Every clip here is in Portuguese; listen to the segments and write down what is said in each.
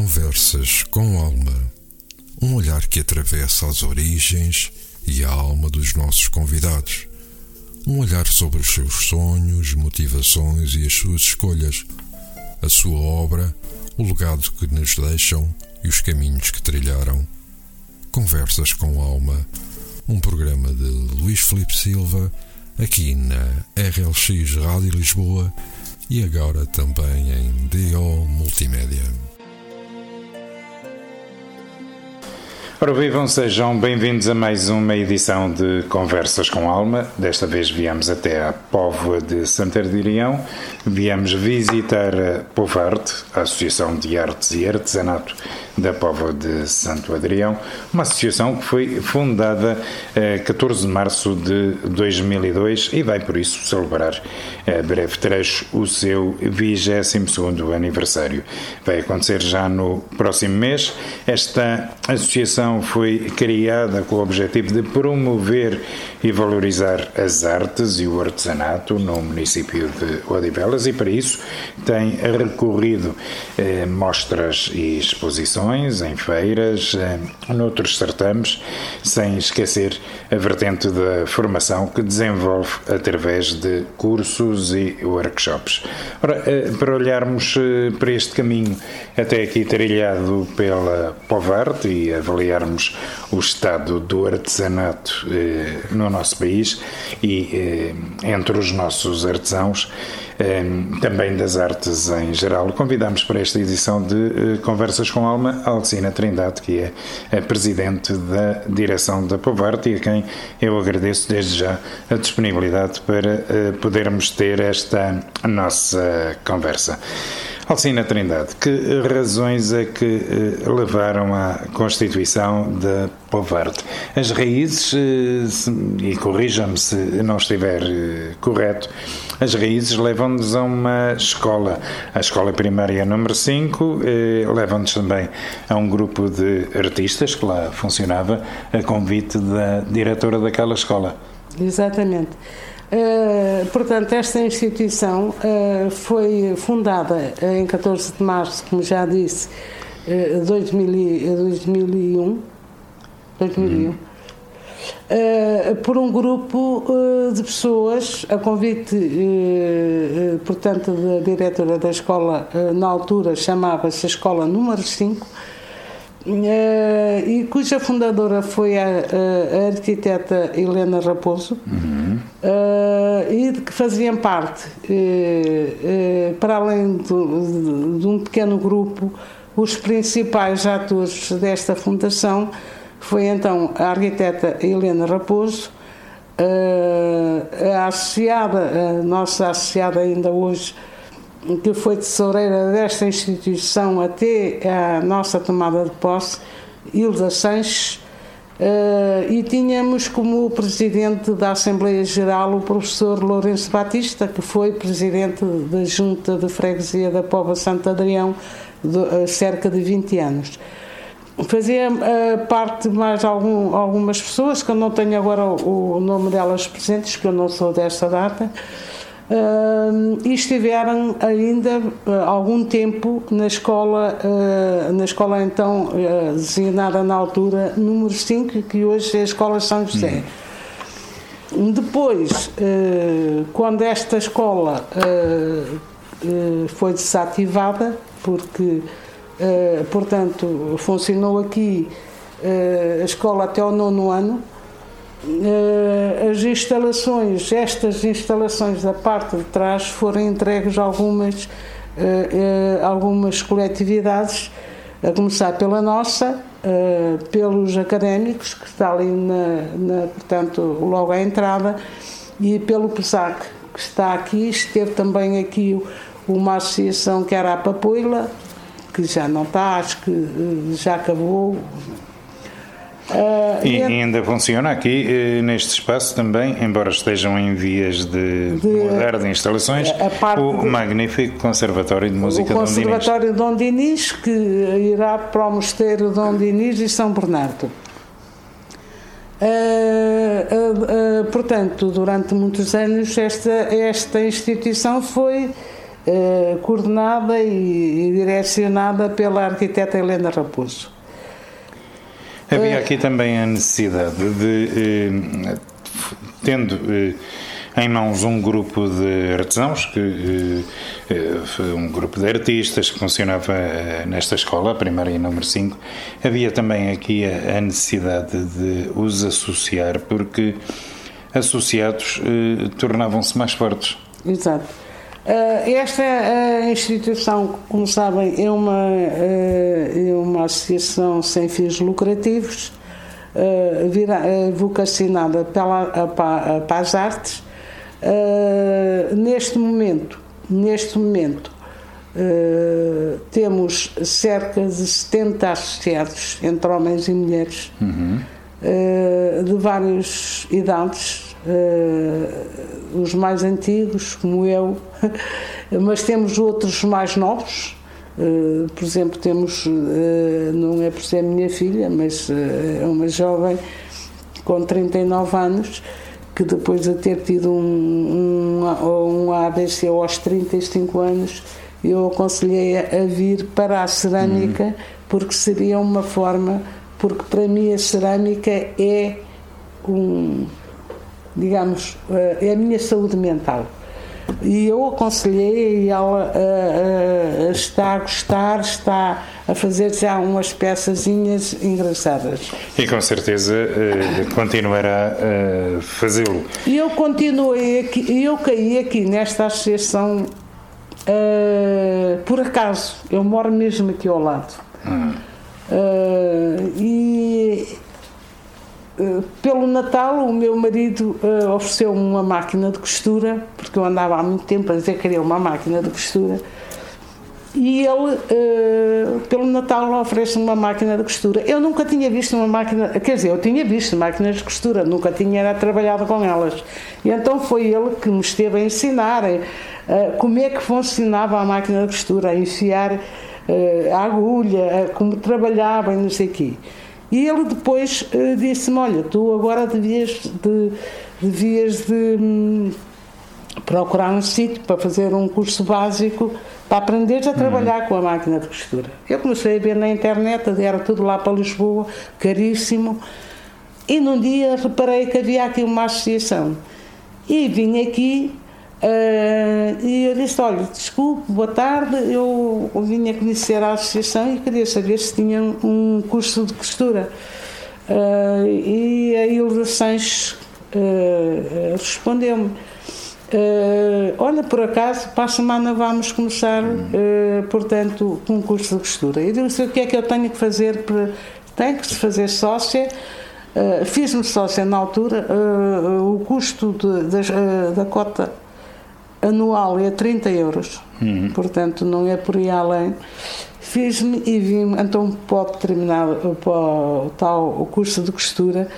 Conversas com Alma. Um olhar que atravessa as origens e a alma dos nossos convidados. Um olhar sobre os seus sonhos, motivações e as suas escolhas, a sua obra, o legado que nos deixam e os caminhos que trilharam. Conversas com Alma, um programa de Luís Felipe Silva, aqui na RLX Rádio Lisboa e agora também em DO Multimédia. Ora, vivam, sejam bem-vindos a mais uma edição de Conversas com Alma. Desta vez viemos até a Póvoa de Santardirião, viemos visitar a Povarte, a Associação de Artes e Artesanato da Póvoa de Santo Adrião, uma associação que foi fundada eh, 14 de março de 2002 e vai por isso celebrar a eh, breve trecho o seu 22º aniversário. Vai acontecer já no próximo mês. Esta associação foi criada com o objetivo de promover e valorizar as artes e o artesanato no município de Odivelas e para isso tem recorrido eh, mostras e exposições em feiras, noutros certames, sem esquecer a vertente da formação que desenvolve através de cursos e workshops. Ora, eh, para olharmos eh, para este caminho até aqui trilhado pela Povarte e avaliarmos o estado do artesanato eh, no nosso país e entre os nossos artesãos, também das artes em geral. Convidamos para esta edição de Conversas com Alma Alcina Trindade, que é a presidente da direção da Povarte e a quem eu agradeço desde já a disponibilidade para uh, podermos ter esta nossa conversa. Alcina Trindade, que razões é que uh, levaram à constituição da Povarte? As raízes, uh, e corrija-me se não estiver correto, as raízes levam-nos a uma escola, a escola primária número 5, eh, levam-nos também a um grupo de artistas que lá funcionava, a convite da diretora daquela escola. Exatamente. Uh, portanto, esta instituição uh, foi fundada em 14 de março, como já disse, uh, 2000, 2001. 2001. Hum. Uh, por um grupo de pessoas, a convite, portanto, da diretora da escola, na altura chamava-se Escola Número 5, e cuja fundadora foi a, a arquiteta Helena Raposo, uhum. e que faziam parte, para além de, de um pequeno grupo, os principais atores desta fundação foi então a arquiteta Helena Raposo, a associada, a nossa associada ainda hoje, que foi tesoureira desta instituição até a nossa tomada de posse, Hilda Sanches, e tínhamos como presidente da Assembleia Geral o professor Lourenço Batista, que foi presidente da Junta de Freguesia da Pova Santo Adrião há cerca de 20 anos. Fazia uh, parte de mais algum, algumas pessoas, que eu não tenho agora o, o, nome delas presentes, porque eu não sou desta data, e estiveram ainda uh, algum tempo na escola, na escola então designada na altura número 5, que hoje é a Escola São José. Hum. Depois, quando esta escola foi desativada, porque portanto, funcionou aqui a escola até o nono ano. Uh, as instalações, estas instalações da parte de trás foram entregues a algumas, algumas coletividades, a começar pela nossa, pelos académicos, que está ali, na, na, portanto, logo à entrada, e pelo PESAC, que está aqui. Esteve também aqui uma associação que era a Papoila, que já não está, acho que eh, já acabou. Uh, e, ainda funciona aqui eh, neste espaço também, embora estejam em vias de, de mudar de instalações, o de, magnífico Conservatório de Música o Conservatório Dom Dinis, que irá para o Mosteiro Dom Dinis e São Bernardo. Uh, uh, portanto, durante muitos anos esta, esta instituição foi coordenada e, e, direcionada pela arquiteta Helena Raposo. Havia aqui também a necessidade de, tendo em mãos um grupo de artesãos, que, um grupo de artistas que funcionava nesta escola, a primária número 5, havia também aqui a necessidade de os associar, porque associados tornavam-se mais fortes. Exato. Uh, esta uh, instituição, como sabem, é uma, uh, é uma associação sem fins lucrativos, vocacionada pela, para, para as artes. neste momento, neste momento temos cerca de 70 associados, entre homens e mulheres, uhum. de várias idades, uh, os mais antigos, como eu, mas temos outros mais novos. Uh, por exemplo, temos, uh, não é por ser minha filha, mas é uma jovem com 39 anos que depois de ter tido um, um, um AVC aos 35 anos, eu aconselhei a, vir para a cerâmica uhum. porque seria uma forma, porque para mim a cerâmica é um, digamos, eh, é a minha saúde mental. E eu aconselhei e ela uh, uh, está a gostar, está a fazer já umas peçazinhas engraçadas. E com certeza uh, continuará a fazê-lo. E eu continuei aqui, eu caí aqui nesta associação por acaso, eu moro mesmo aqui ao lado. Hum. e eh, pelo Natal, o meu marido uh, ofereceu-me uma máquina de costura, porque eu andava há muito tempo a dizer que queria uma máquina de costura. E ele, uh, pelo Natal, oferece-me uma máquina de costura. Eu nunca tinha visto uma máquina, quer dizer, eu tinha visto máquinas de costura, nunca tinha era, trabalhado com elas. E então foi ele que me esteve a ensinar uh, como é que funcionava a máquina de costura, a enfiar a agulha, como trabalhava e não sei o quê. E ele depois uh, disse-me: Olha, tu agora devias de, devias de hum, procurar um sítio para fazer um curso básico para aprenderes a trabalhar uhum. com a máquina de costura. Eu comecei a ver na internet, era tudo lá para Lisboa, caríssimo. E num dia reparei que havia aqui uma associação. E vim aqui Uh, e eu disse: Olha, desculpe, boa tarde. Eu vinha conhecer a associação e queria saber se tinham um curso de costura. Uh, e a Hilda Sanches uh, respondeu-me: Olha, por acaso, para a semana vamos começar, portanto, com um curso de costura. E disse: O que é que eu tenho que fazer? Para... Tenho que se fazer sócia. Fiz-me sócia na altura. o custo de, de, da cota anual é 30 euros, uhum. portanto não é por aí além. Fiz-me e vim, então pode terminar para o, tal, o curso de costura.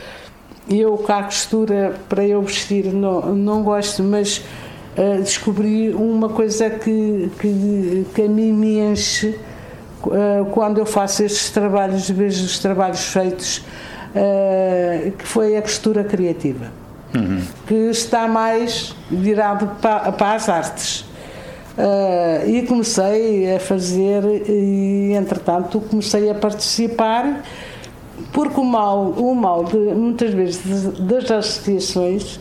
Eu cá a costura para eu vestir não, não gosto, mas uh, descobri uma coisa que, que, que a mim me enche uh, quando eu faço estes trabalhos, vejo os trabalhos feitos, uh, que foi a costura criativa uhum. que está mais virado para, para as artes. Uh, e comecei a fazer, e entretanto comecei a participar, porque o mal, o mal de, muitas vezes das associações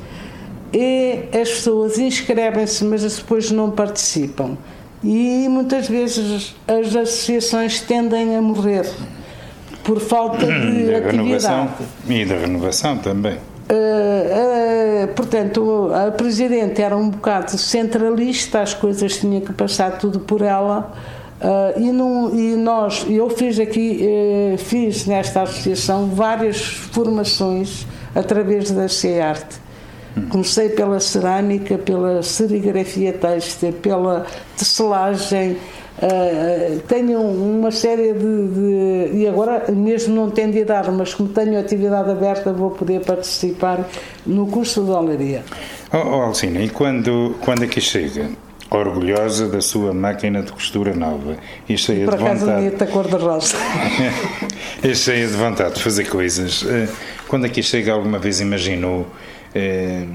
é as pessoas inscrevem-se, mas depois não participam. E muitas vezes as associações tendem a morrer por falta de da atividade. Renovação, e da renovação também. Uh, uh, portanto, a Presidente era um bocado centralista, as coisas tinham que passar tudo por ela. Uh, e, não, e, nós, eu fiz aqui, fiz nesta associação várias formações através da CEARTE. Comecei pela cerâmica, pela serigrafia têxtil, pela tecelagem, Uh, tenho uma série de, de, E agora, mesmo não tendo idade, mas como tenho atividade aberta, vou poder participar no curso de olaria. Oh, oh Alcina, e quando, quando aqui chega, orgulhosa da sua máquina de costura nova e cheia Por de vontade. bonita cor-de-rosa. e cheia de vontade de fazer coisas. Eh, quando aqui chega, alguma vez imaginou eh,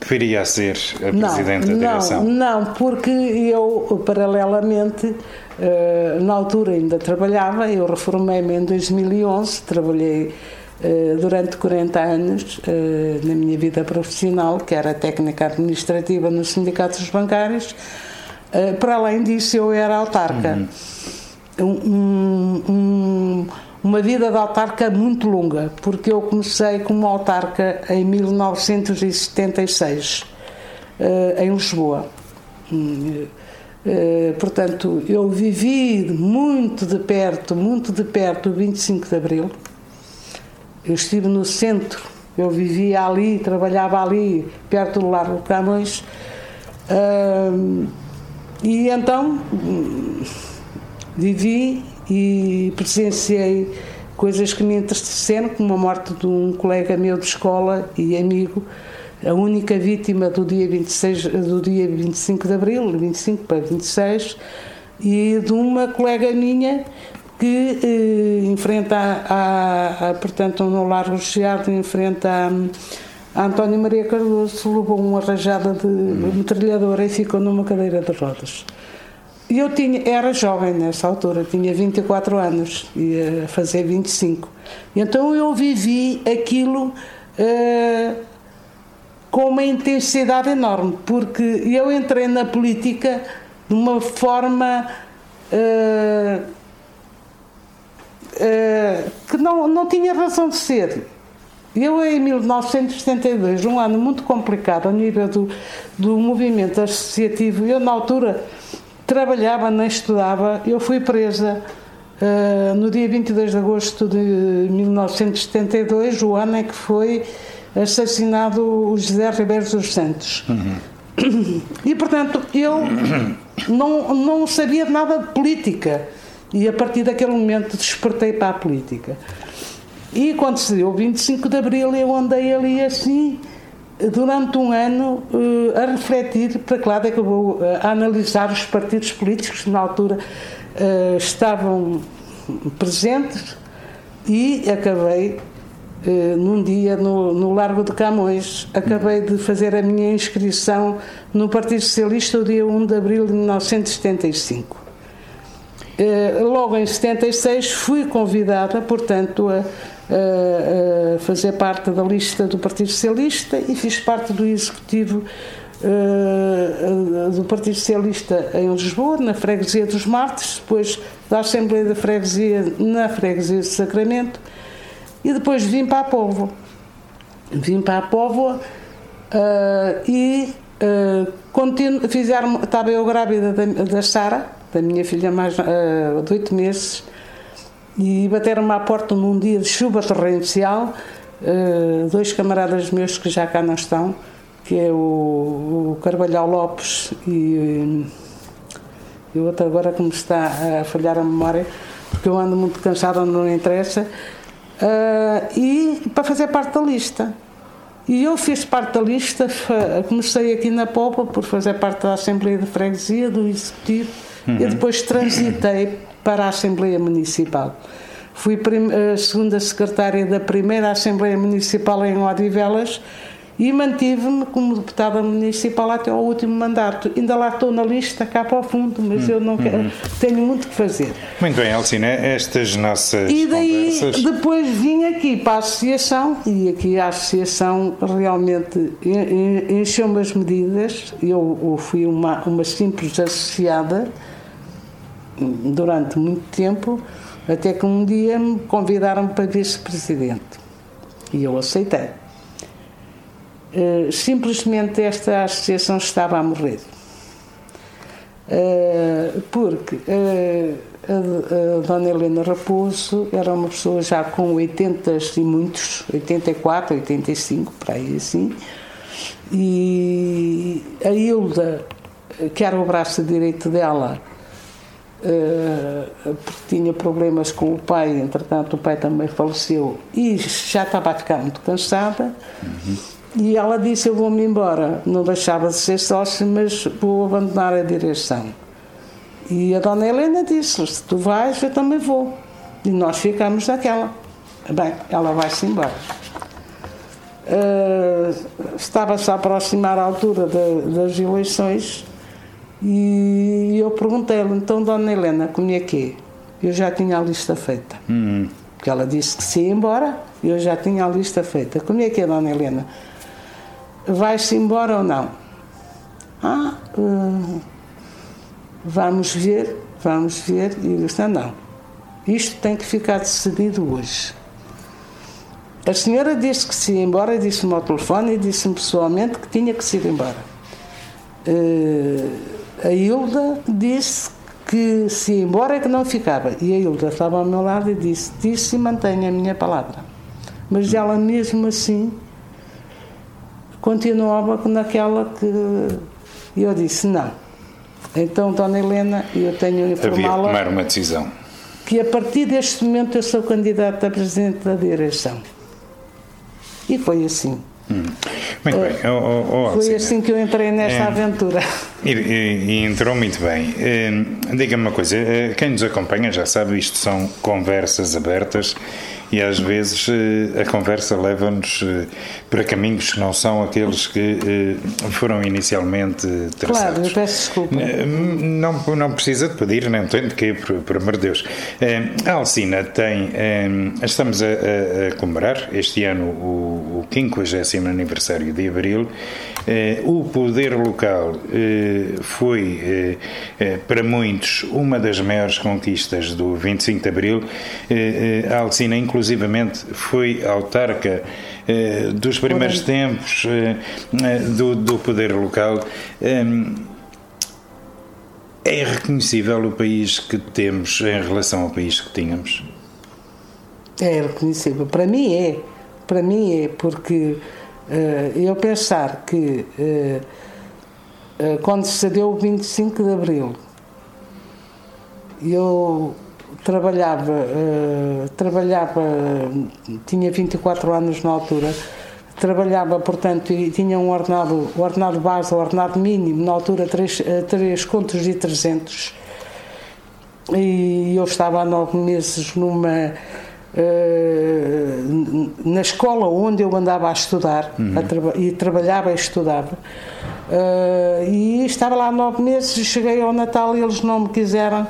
que viria a ser a Presidente não, da Direção? Não, não, porque eu, paralelamente, eh, na altura ainda trabalhava, eu reformei-me em 2011, trabalhei eh, durante 40 anos eh, na minha vida profissional, que era técnica administrativa nos sindicatos bancários. Para além disso, eu era autarca. Uhum. Um, um, uma vida de autarca muito longa, porque eu comecei como autarca em 1976, em Lisboa. Hum, portanto, eu vivi muito de perto, muito de perto o 25 de Abril. Eu estive no centro, eu vivia ali, trabalhava ali, perto do Largo Camões. e então vivi e presenciei coisas que me entristeceram, como a morte de um colega meu de escola e amigo, a única vítima do dia 26, do dia 25 de abril, 25 para 26, e de uma colega minha que eh, enfrenta a, a, portanto no Largo Chiado enfrenta a, a António Maria Cardoso levou uma rajada de metralhadora e ficou numa cadeira de rodas. E eu tinha, era jovem nessa altura, tinha 24 anos, ia fazer 25. Então eu vivi aquilo uh, com uma intensidade enorme, porque eu entrei na política de uma forma. Uh, uh, que não, não tinha razão de ser. Eu, em 1972, um ano muito complicado a nível do, do movimento associativo, eu, na altura, trabalhava, nem estudava, eu fui presa uh, no dia 22 de agosto de 1972, o ano em que foi assassinado o José Ribeiro dos Santos. Uhum. E, portanto, eu não, não sabia nada de política. E a partir daquele momento despertei para a política. E quando se deu o 25 de Abril, eu andei ali assim, durante um ano, uh, a refletir para que lado é que eu vou uh, analisar os partidos políticos que na altura uh, estavam presentes e acabei num dia no, no, Largo de Camões, acabei de fazer a minha inscrição no Partido Socialista o dia 1 de abril de 1975. Logo em 76 fui convidada, portanto, a uh, fazer parte da lista do Partido Socialista e fiz parte do executivo do Partido Socialista em Lisboa, na Freguesia dos Martes, depois da Assembleia da Freguesia na Freguesia de Sacramento e depois vim para a Póvoa. Vim para a Póvoa e uh, continuo, fizeram, estava eu grávida da, da Sara, da minha filha mais uh, de oito meses, e bateram-me à porta num dia de chuva torrencial, uh, dois camaradas meus que já cá não estão, que é o, o Carvalhal Lopes e, e o outro agora que me está a falhar a memória, porque eu ando muito cansada, não interessa, uh, e para fazer parte da lista. E eu fiz parte da lista, comecei aqui na Popa por fazer parte da Assembleia de Freguesia, do Executivo, uhum. e depois transitei para a Assembleia Municipal. Fui a segunda secretária da primeira Assembleia Municipal em Odivelas e mantive-me como deputada municipal até ao último mandato. Ainda lá estou na lista, cá para o fundo, mas hum, eu não hum, quero, hum. tenho muito que fazer. Muito bem, Alcina, estas nossas E daí conversas... depois vim aqui para a associação e aqui a associação realmente encheu-me as medidas. Eu, eu fui uma, uma simples associada durante muito tempo, até que um dia me convidaram para vice-presidente. E eu aceitei. Uh, simplesmente esta associação estava a morrer. Uh, porque uh, a, Dona Helena Raposo era uma pessoa já com 80 e muitos, 84, 85, para aí assim, e a Hilda, que era o braço direito dela, eh, porque tinha problemas com o pai, entretanto o pai também faleceu e já estava a ficar muito cansada. Uhum. E ela disse: Eu vou-me embora. Não deixava de ser sócio, mas vou abandonar a direção. E a dona Helena disse: Se tu vais, eu também vou. E nós ficamos naquela. Bem, ela vai-se embora. uh, estava-se a aproximar a altura de, das eleições e eu perguntei-lhe, então, Dona Helena, como é que é? Eu já tinha a lista feita. Uhum. Porque ela disse que se ia embora, eu já tinha a lista feita. Como é que é, Dona Helena? Vai-se embora ou não? Ah, uh, vamos ver, vamos ver. E eu disse, não, não, isto tem que ficar decidido hoje. A senhora disse que se ia embora, disse-me ao telefone e disse-me pessoalmente que tinha que se ir embora. Uh, a Hilda disse que se ia embora é que não ficava. E a Hilda estava ao meu lado e disse: Disse e mantenha a minha palavra. Mas ela mesmo assim continuava naquela que. E eu disse: Não. Então, Dona Helena, eu tenho a informá-la. Havia tomar uma decisão. Que a partir deste momento eu sou candidata a presidente da direção. E foi assim. Hum. Muito bem. Oh, oh, foi assim que eu entrei nesta é, aventura. E, e, entrou muito bem. É, Diga-me uma coisa: eh, quem nos acompanha já sabe, isto são conversas abertas e às vezes eh, a conversa leva-nos eh, para caminhos que não são aqueles que eh, foram inicialmente traçados. Claro, eu peço desculpa. Não, não precisa de pedir, não tem de que, por, por amor de Deus. A Alcina tem, estamos a, a, a comemorar este ano o, o 50 aniversário de Abril. O poder local foi, para muitos, uma das maiores conquistas do 25 de Abril. A Alcina, inclusive, inclusivamente foi autarca eh, dos primeiros tempos eh, eh, do, do, poder local. Ehm, é reconhecível o país que temos em relação ao país que tínhamos? É reconhecível. Para mim é. Para mim é, porque uh, eu pensar que uh, uh, quando se deu o 25 de Abril, eu trabalhava, uh, trabalhava, tinha 24 anos na altura, trabalhava, portanto, e tinha um ordenado, o ordenado base, o ordenado mínimo, na altura 3, 3 eh, contos e 300. E eu estava há nove meses numa. Uh, na escola onde eu andava a estudar uhum. a traba e trabalhava e estudava uh, e estava lá há nove meses cheguei ao Natal e eles não me quiseram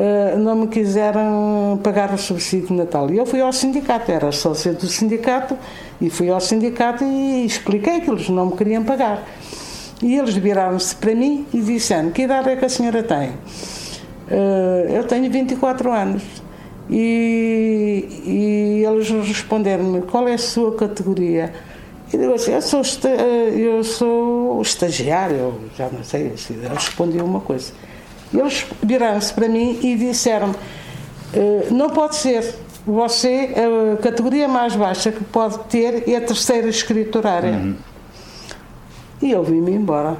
eh, não me quiseram pagar o subsídio de Natal. E eu fui ao sindicato, era sócio do sindicato, e fui ao sindicato e expliquei que eles não me queriam pagar. E eles viraram-se para mim e disseram: Que idade é que a senhora tem? Uh, eu tenho 24 anos. E, e eles responderam-me: Qual é a sua categoria? E eu assim: Eu sou, eh, eu sou estagiário, já não sei. Eu respondi uma coisa. Eles viraram-se para mim e disseram eh, não pode ser, você, a categoria mais baixa que pode ter é a terceira escriturária. Uhum. E eu vim-me embora.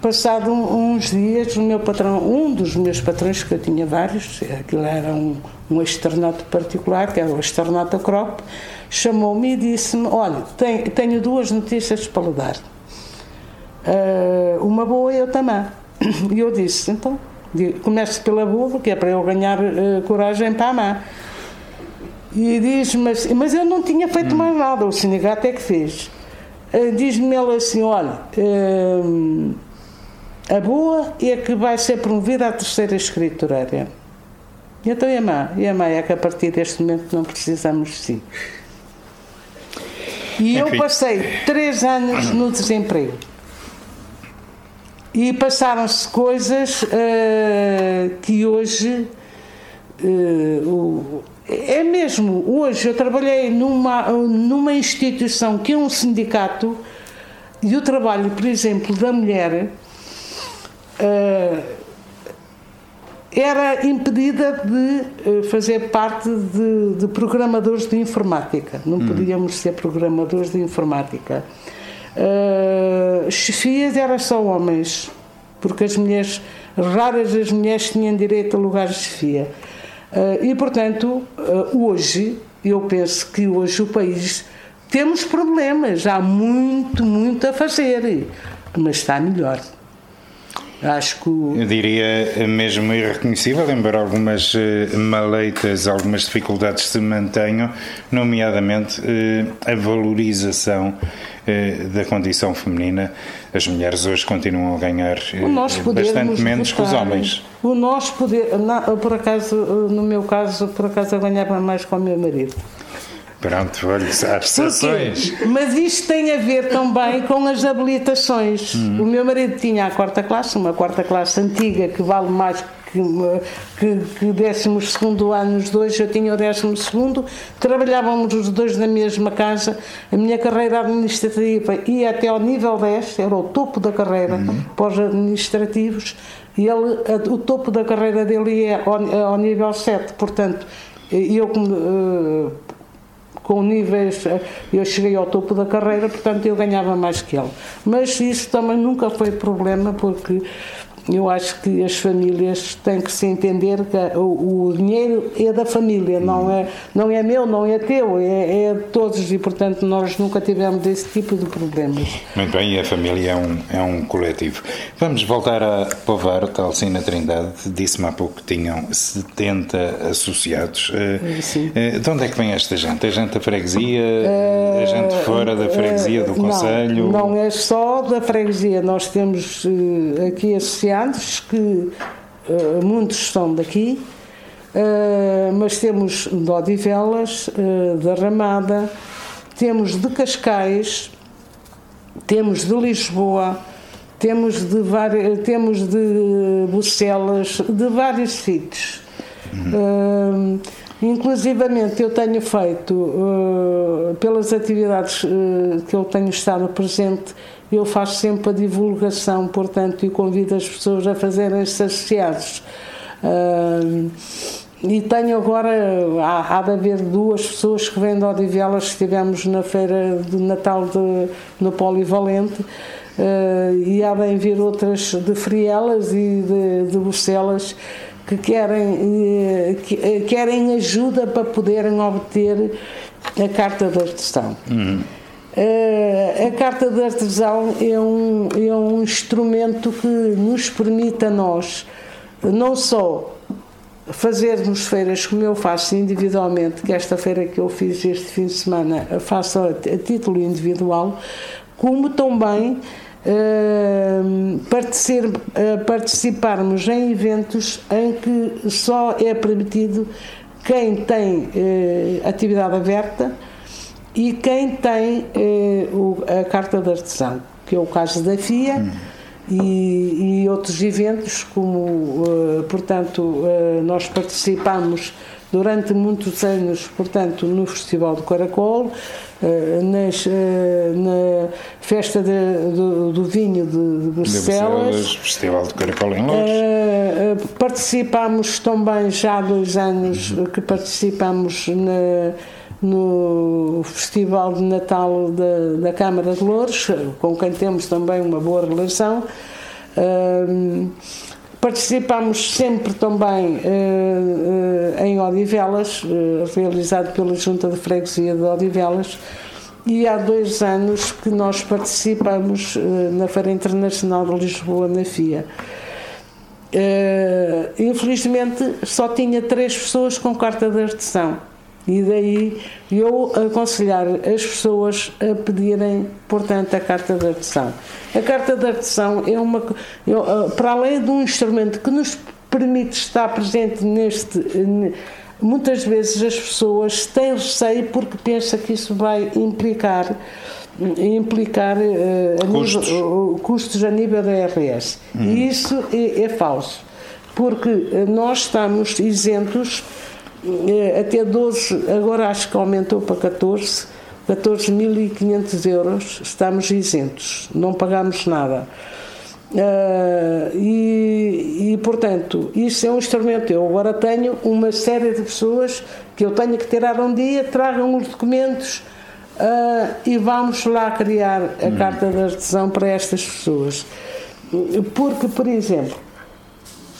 Passado uns dias, o meu patrão, um dos meus patrões, que eu tinha vários, aquilo era um, um externato particular, que era o externato Crop, chamou-me e disse-me: Olha, tenho, tenho, duas notícias para lhe dar. Uh, uma boa e eu também. E eu disse: Então, Começo pela boa, que é para eu ganhar uh, coragem para amar. E diz-me assim, mas eu não tinha feito hum. mais nada, o sindicato é que fez. Uh, diz-me ele assim: olha, uh, a boa é que vai ser promovida a terceira escriturária. E então, e a má? E a má é que a partir deste momento não precisamos de si. E eu passei três anos no desemprego. E passaram-se coisas uh, que hoje. Uh, é mesmo, hoje eu trabalhei numa, numa instituição que é um sindicato e o trabalho, por exemplo, da mulher uh, era impedida de fazer parte de, de programadores de informática. Não hum. podíamos ser programadores de informática. Uh, chefias era só homens, porque as mulheres, raras as mulheres tinham direito a lugares de chefia. Uh, e, portanto, uh, hoje, eu penso que hoje o país temos problemas, há muito, muito a fazer, mas está melhor. Acho que. Eu diria mesmo irreconhecível, embora algumas eh, maleitas, algumas dificuldades se mantenham, nomeadamente eh, a valorização eh, da condição feminina. As mulheres hoje continuam a ganhar bastante menos que os homens. O nosso poder, por acaso, no meu caso, por acaso eu ganhava mais com o meu marido. Pronto, olha, há exceções. Mas isto tem a ver também com as habilitações. Hum. O meu marido tinha a quarta classe, uma quarta classe antiga que vale mais que, que, que décimos segundo ano os dois, eu tinha o décimo segundo, trabalhávamos os dois na mesma casa, a minha carreira administrativa ia até ao nível 10, era o topo da carreira uhum. para os administrativos, e ele, o topo da carreira dele ia ao, ao nível 7, portanto, eu como com níveis, eh, eu cheguei ao topo da carreira, portanto eu ganhava mais que ele. Mas isso também nunca foi problema, porque eu acho que as famílias têm que se entender que o, o dinheiro é da família, não é, não é meu, não é teu, é, é, de todos e, portanto, nós nunca tivemos esse tipo de problemas. Muito bem, e a família é um, é um coletivo. Vamos voltar a Povar, tal na Trindade, disse-me há pouco que tinham 70 associados. Eh, Sim. Eh, de onde é que vem esta gente? É gente da freguesia? É gente fora da freguesia, do Conselho? Não, não é só da freguesia, nós temos aqui associados que uh, muitos são daqui, uh, mas temos de Odivelas, uh, da Ramada, temos de Cascais, temos de Lisboa, temos de, várias, temos de Bucelas, de vários sítios. Uhum. Uh, inclusivamente eu tenho feito, uh, pelas atividades uh, que eu tenho estado presente, eu faço sempre a divulgação, portanto, e convido as pessoas a fazerem-se associados. Uh, e tenho agora, há, há, de haver duas pessoas que vêm de Odivelas, estivemos na feira de Natal de, no Polivalente, uh, e há de vir outras de Frielas e de, de Bucelas que querem, uh, que, uh, querem ajuda para poderem obter a carta de artesão. Uhum. Uh, a carta de artesão é um, é um instrumento que nos permite a nós não só fazermos feiras como eu faço individualmente, que esta feira que eu fiz este fim de semana faço a, a título individual, como também uh, uh, participarmos em eventos em que só é permitido quem tem atividade aberta e quem tem eh, o, a carta de artesão, que é o caso da FIA. Hum. E, e, outros eventos, como, uh, portanto, uh, nós participamos durante muitos anos, portanto, no Festival do Caracol, uh, nas, na Festa de, do, do, Vinho de, de Bruxelas. Festival do Caracol em Lourdes. participamos também, já há dois anos, uhum. que participamos na no Festival de Natal da, da Câmara de Louros, com quem temos também uma boa relação. Uh, participamos sempre também uh, em Odivelas, realizado pela Junta de Freguesia de Odivelas, e há dois anos que nós participamos na Feira Internacional de Lisboa, na FIA. infelizmente só tinha três pessoas com carta de artesão e daí eu aconselhar as pessoas a pedirem, portanto, a carta de artesão. A carta de artesão é uma. Eu, ah, para além de um instrumento que nos permite estar presente neste. Muitas vezes as pessoas têm receio porque pensam que isso vai implicar implicar uh, custos. A nível, uh, custos a nível da RS. Hum. E isso é, é falso, porque nós estamos isentos até 12, agora acho que aumentou para 14, 14.500 euros, estamos isentos, não pagamos nada. Uh, e, e, portanto, isso é um instrumento. Eu agora tenho uma série de pessoas que eu tenho que tirar um dia, tragam os documentos uh, e vamos lá criar a hum. carta de artesão para estas pessoas. Porque, por exemplo,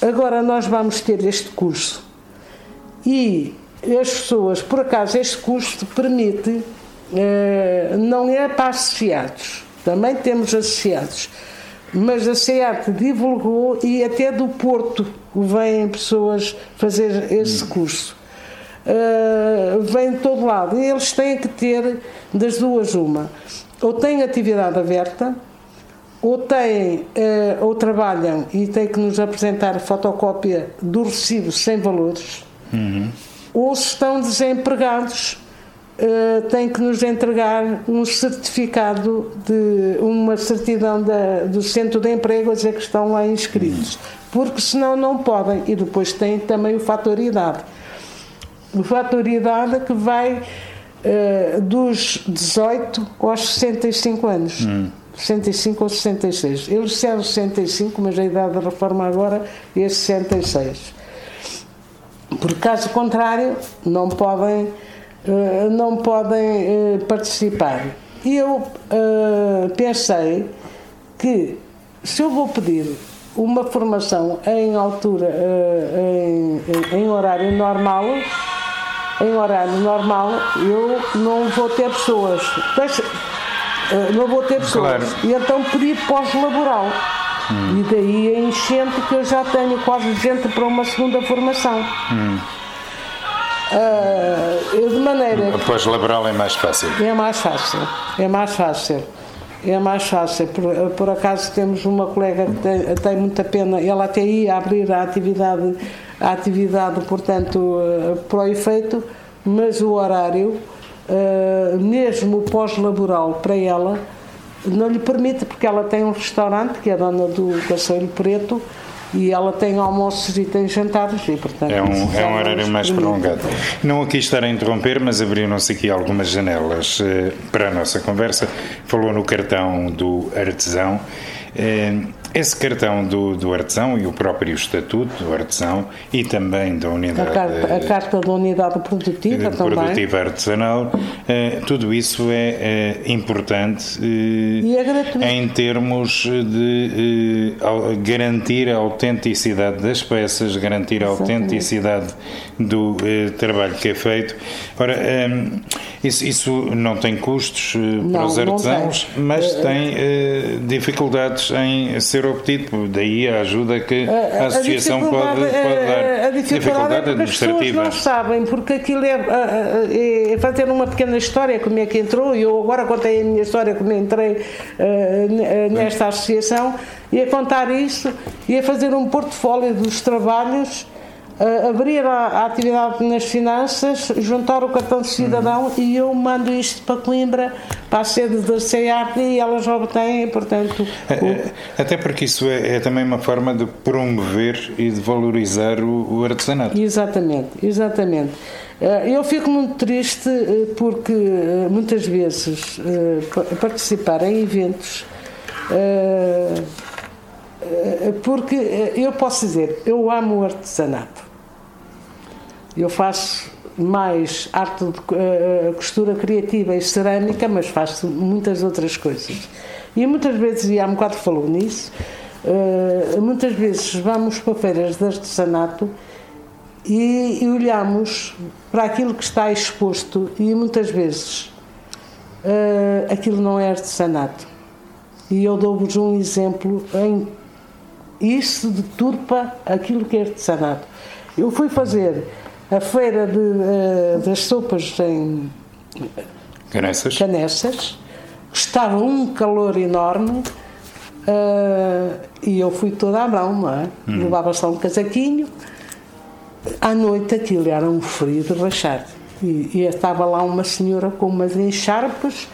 agora nós vamos ter este curso e as pessoas, por acaso, este custo permite, eh, não é para associados, também temos associados, mas a SEAT divulgou e até do Porto vêm pessoas fazer esse curso. Uh, vem de todo lado. E eles têm que ter das duas uma. Ou têm atividade aberta, ou têm, uh, ou trabalham e têm que nos apresentar fotocópia do recibo sem valores, uhum. ou se estão desempregados uh, têm que nos entregar um certificado de uma certidão da, do centro de emprego a dizer que estão lá inscritos, porque senão não podem. E depois tem também o fator idade. O fator idade que vai uh, dos 18 aos 65 anos. Hum. 65 ou 66. Eles disseram 65, mas a idade da reforma agora é 66. Por caso contrário, não podem eh, não podem uh, participar. E eu uh, pensei que se eu vou pedir uma formação em altura, em, em, horário normal, em horário normal, eu não vou ter pessoas. não vou ter pessoas. Claro. E então pedi pós-laboral. Hum. E daí a enchente que eu já tenho quase gente para uma segunda formação. Hum. Uh, de maneira. Depois laboral é mais fácil. É mais fácil. É mais fácil. É mais fácil. Por, por acaso temos uma colega que tem, tem, muita pena, ela até ia abrir a atividade, a atividade portanto, uh, para o efeito, mas o horário, uh, mesmo pós-laboral para ela, não lhe permite, porque ela tem um restaurante, que é a dona do Caçoeiro Preto, e ela tem almoços e tem jantares e portanto é um, é um horário mais prolongado. Não aqui estar a interromper mas abriram-se aqui algumas janelas eh, para a nossa conversa. Falou no cartão do artesão. Eh, esse cartão do, do artesão e o próprio estatuto do artesão e também da unidade... A carta, a carta da unidade produtiva também. Produtiva artesanal, eh, tudo isso é, é importante eh, é em termos de eh, garantir a autenticidade das peças, garantir a autenticidade do eh, trabalho que é feito. Ora, ehm, isso, isso, não tem custos não, para os artesãos, mas tem dificuldades em ser ser obtido, daí a ajuda que a, a associação pode, pode, dar. A dificuldade, é porque as pessoas não sabem, porque aquilo é, é, fazer uma pequena história como é que entrou, e eu agora contei a minha história como entrei uh, nesta associação, e a contar isso, e a fazer um portfólio dos trabalhos abrir a, a, atividade nas finanças, juntar o cartão de cidadão uhum. e eu mando isto para Coimbra, para a sede da CEAP e elas obtêm, portanto. É, é, até porque isso é, é, também uma forma de promover e de valorizar o, o artesanato. Exatamente, exatamente. Eh, eu fico muito triste eh, porque muitas vezes participar em eventos porque eu posso dizer, eu amo o artesanato. Eu faço mais arte de uh, costura criativa e cerâmica, mas faço muitas outras coisas. E muitas vezes, e há um bocado falou nisso, uh, muitas vezes vamos para feiras de artesanato e, e, olhamos para aquilo que está exposto e muitas vezes uh, aquilo não é artesanato. E eu dou-vos um exemplo em isso deturpa aquilo que é artesanato. Eu fui fazer a feira de, uh, das sopas em Canessas. Canessas. Estava um calor enorme uh, e eu fui toda à mão, não é? Hum. Levava só um casaquinho. À noite aquilo era um frio de rachar. E, e estava lá uma senhora com umas encharpes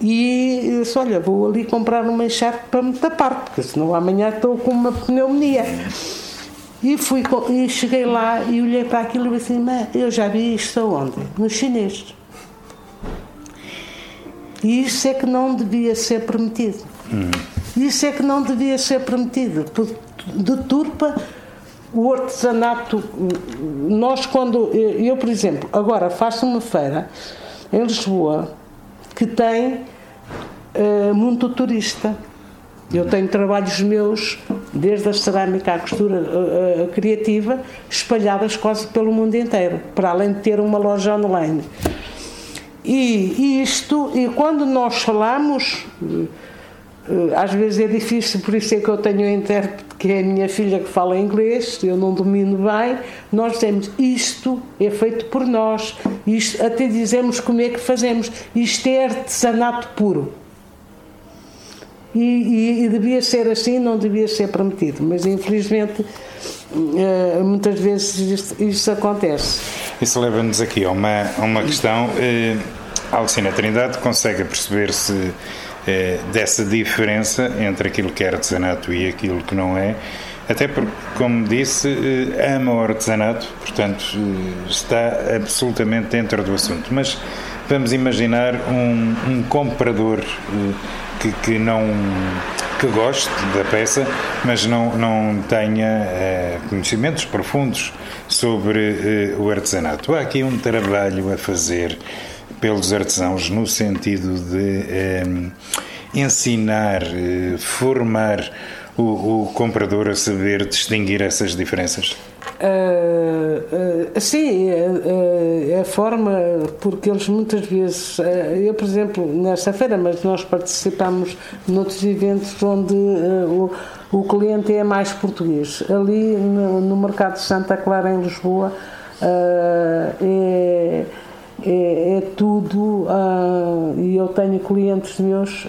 e eu disse, olha, vou ali comprar uma encharpe para me tapar, porque senão amanhã estou com uma pneumonia. E, fui, e cheguei lá e olhei para aquilo e disse assim, eu já vi isto aonde? No chinês. E isso é que não devia ser permitido. Uhum. Isso é que não devia ser permitido. Deturpa o artesanato. Nós, quando. Eu, por exemplo, agora faço uma feira em Lisboa que tem uh, muito turista. Eu tenho trabalhos meus, desde a cerâmica à costura uh, uh, criativa, espalhadas quase pelo mundo inteiro, para além de ter uma loja online. E, e isto, e quando nós falamos, eh, às vezes é difícil, por isso é que eu tenho um intérprete que é a minha filha que fala inglês, eu não domino bem. Nós dizemos isto é feito por nós, isto, até dizemos como é que fazemos, isto é artesanato puro. E, e, e devia ser assim, não devia ser permitido, mas infelizmente eh, muitas vezes isto, isto acontece. Isso leva-nos aqui a uma, a uma questão. Eh, a Alcina Trindade consegue perceber-se eh, dessa diferença entre aquilo que é artesanato e aquilo que não é, até porque, como disse, eh, ama o artesanato, portanto eh, está absolutamente dentro do assunto. Mas vamos imaginar um, um comprador que, que, não que goste da peça, mas não, não tenha conhecimentos profundos sobre o artesanato. Há aqui um trabalho a fazer pelos artesãos no sentido de eh, ensinar, eh, formar o, o, comprador a saber distinguir essas diferenças? Uh, uh, sim, uh, é a forma, porque eles muitas vezes, eu por exemplo, nesta feira, mas nós participamos noutros eventos onde o, o cliente é mais português. Ali no, no Mercado de Santa Clara, em Lisboa, é é, é tudo. Uh, e eu tenho clientes meus.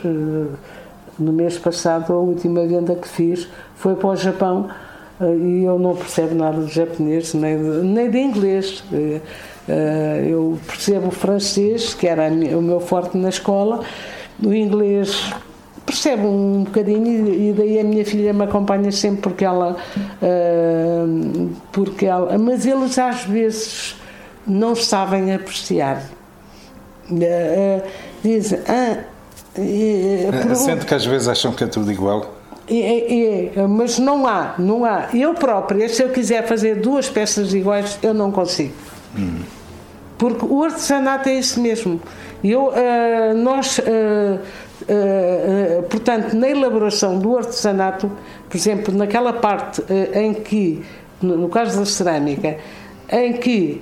No mês passado, a última venda que fiz foi para o Japão uh, e eu não percebo nada de japonês nem de, nem de inglês. eu percebo francês, que era o meu forte na escola, o inglês percebo um bocadinho e daí a minha filha me acompanha sempre porque ela porque ela mas eles às vezes não sabem apreciar. Dizem, ah, uh, Sente que às vezes acham que é tudo igual? É, é, mas não há, não há. Eu própria, se eu quiser fazer duas peças iguais, eu não consigo. Hum. Porque o artesanato é isso mesmo. Eu, uh, nós, uh, uh, portanto, na elaboração do artesanato, por exemplo, naquela parte em que, no, no caso da cerâmica, em que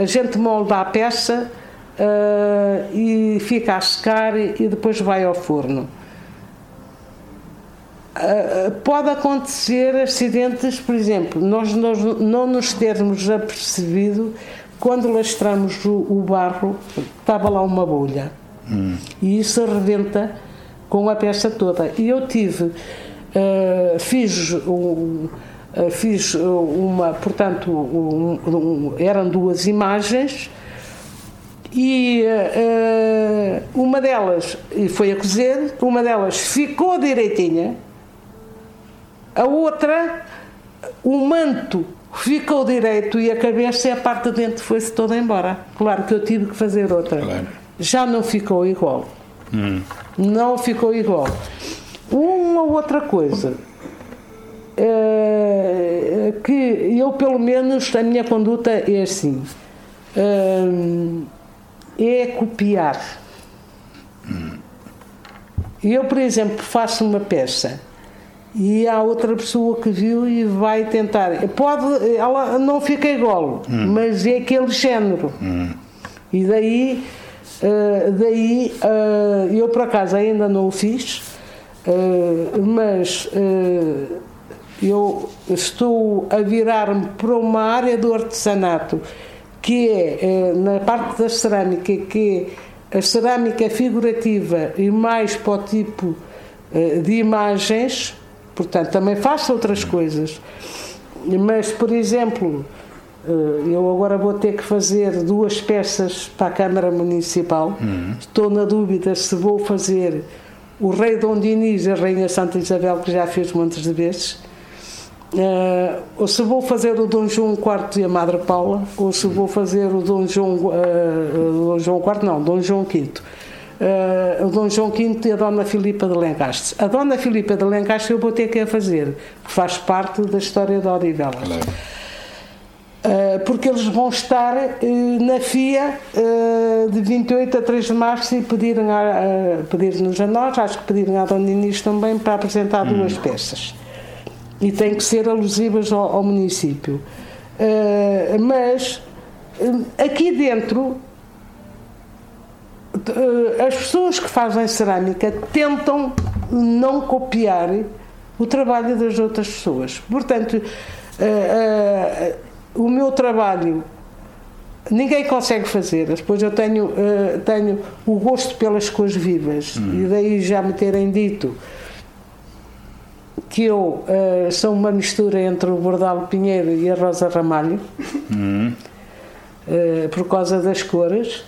a gente molda a peça uh, e fica a secar e depois vai ao forno. Uh, pode acontecer acidentes, por exemplo, nós, nós não nos termos apercebido quando lastramos o, o barro, estava lá uma bolha hum. e isso arrebenta com a peça toda. E eu tive, uh, fiz um, eh, fiz uma, portanto, um, um, eram duas imagens e uh, uma delas foi a cozer, uma delas ficou direitinha, a outra, o manto ficou direito e a cabeça e a parte de dentro foi-se toda embora. Claro que eu tive que fazer outra. Claro. Já não ficou igual. Hum. Não ficou igual. Uma outra coisa uh, que eu, pelo menos, a minha conduta é assim: uh, é copiar. Eu, por exemplo, faço uma peça e há outra pessoa que viu e vai tentar. Pode, ela não fica igual, hum. mas é aquele género. Hum. E daí, uh, daí uh, eu por acaso ainda não o fiz, uh, mas eu estou a virar-me para uma área do artesanato, que é, é na parte da cerâmica, que é a cerâmica figurativa e mais para o tipo eh, de imagens, portanto, também faço outras coisas. Mas, por exemplo, eh, eu agora vou ter que fazer duas peças para a Câmara Municipal. Uhum. Estou na dúvida se vou fazer o Rei Dom Dinis e a Rainha Santa Isabel, que já fiz muitas vezes Uh, ou se vou fazer o Dom João IV e a Madre Paula, ou se vou fazer o Dom João, uh, Dom João IV, não, Dom João V. Uh, o Dom João V e a Dona Filipa de Lencastre. A Dona Filipa de Lencastre eu vou ter que a fazer, que faz parte da história da Odivelas. Uh, porque eles vão estar na FIA de 28 a 3 de março e pedirem a, pedir-nos a nós, acho que pedirem à Dona Inês também para apresentar hum. duas peças e têm que ser alusivas ao, ao município. Uh, mas uh, aqui dentro eh, as pessoas que fazem cerâmica tentam não copiar o trabalho das outras pessoas. Portanto, o meu trabalho ninguém consegue fazer. Depois eu tenho, tenho o gosto pelas cores vivas uhum. e daí já me terem dito que eu sou uma mistura entre o Bordal Pinheiro e a Rosa Ramalho uhum. por causa das cores.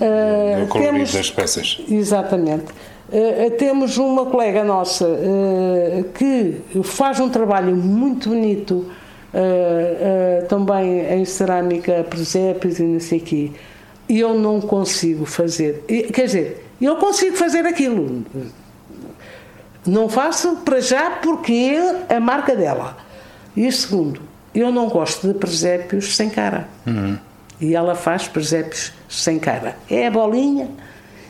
Uh, temos, das peças. Exatamente. Uh, temos uma colega nossa uh, que faz um trabalho muito bonito também em cerâmica, presépios e não sei o quê. E eu não consigo fazer. Quer dizer, eu consigo fazer aquilo. Não faço para já porque é a marca dela. E segundo, eu não gosto de presépios sem cara. Uhum. E ela faz presépios sem cara. É a bolinha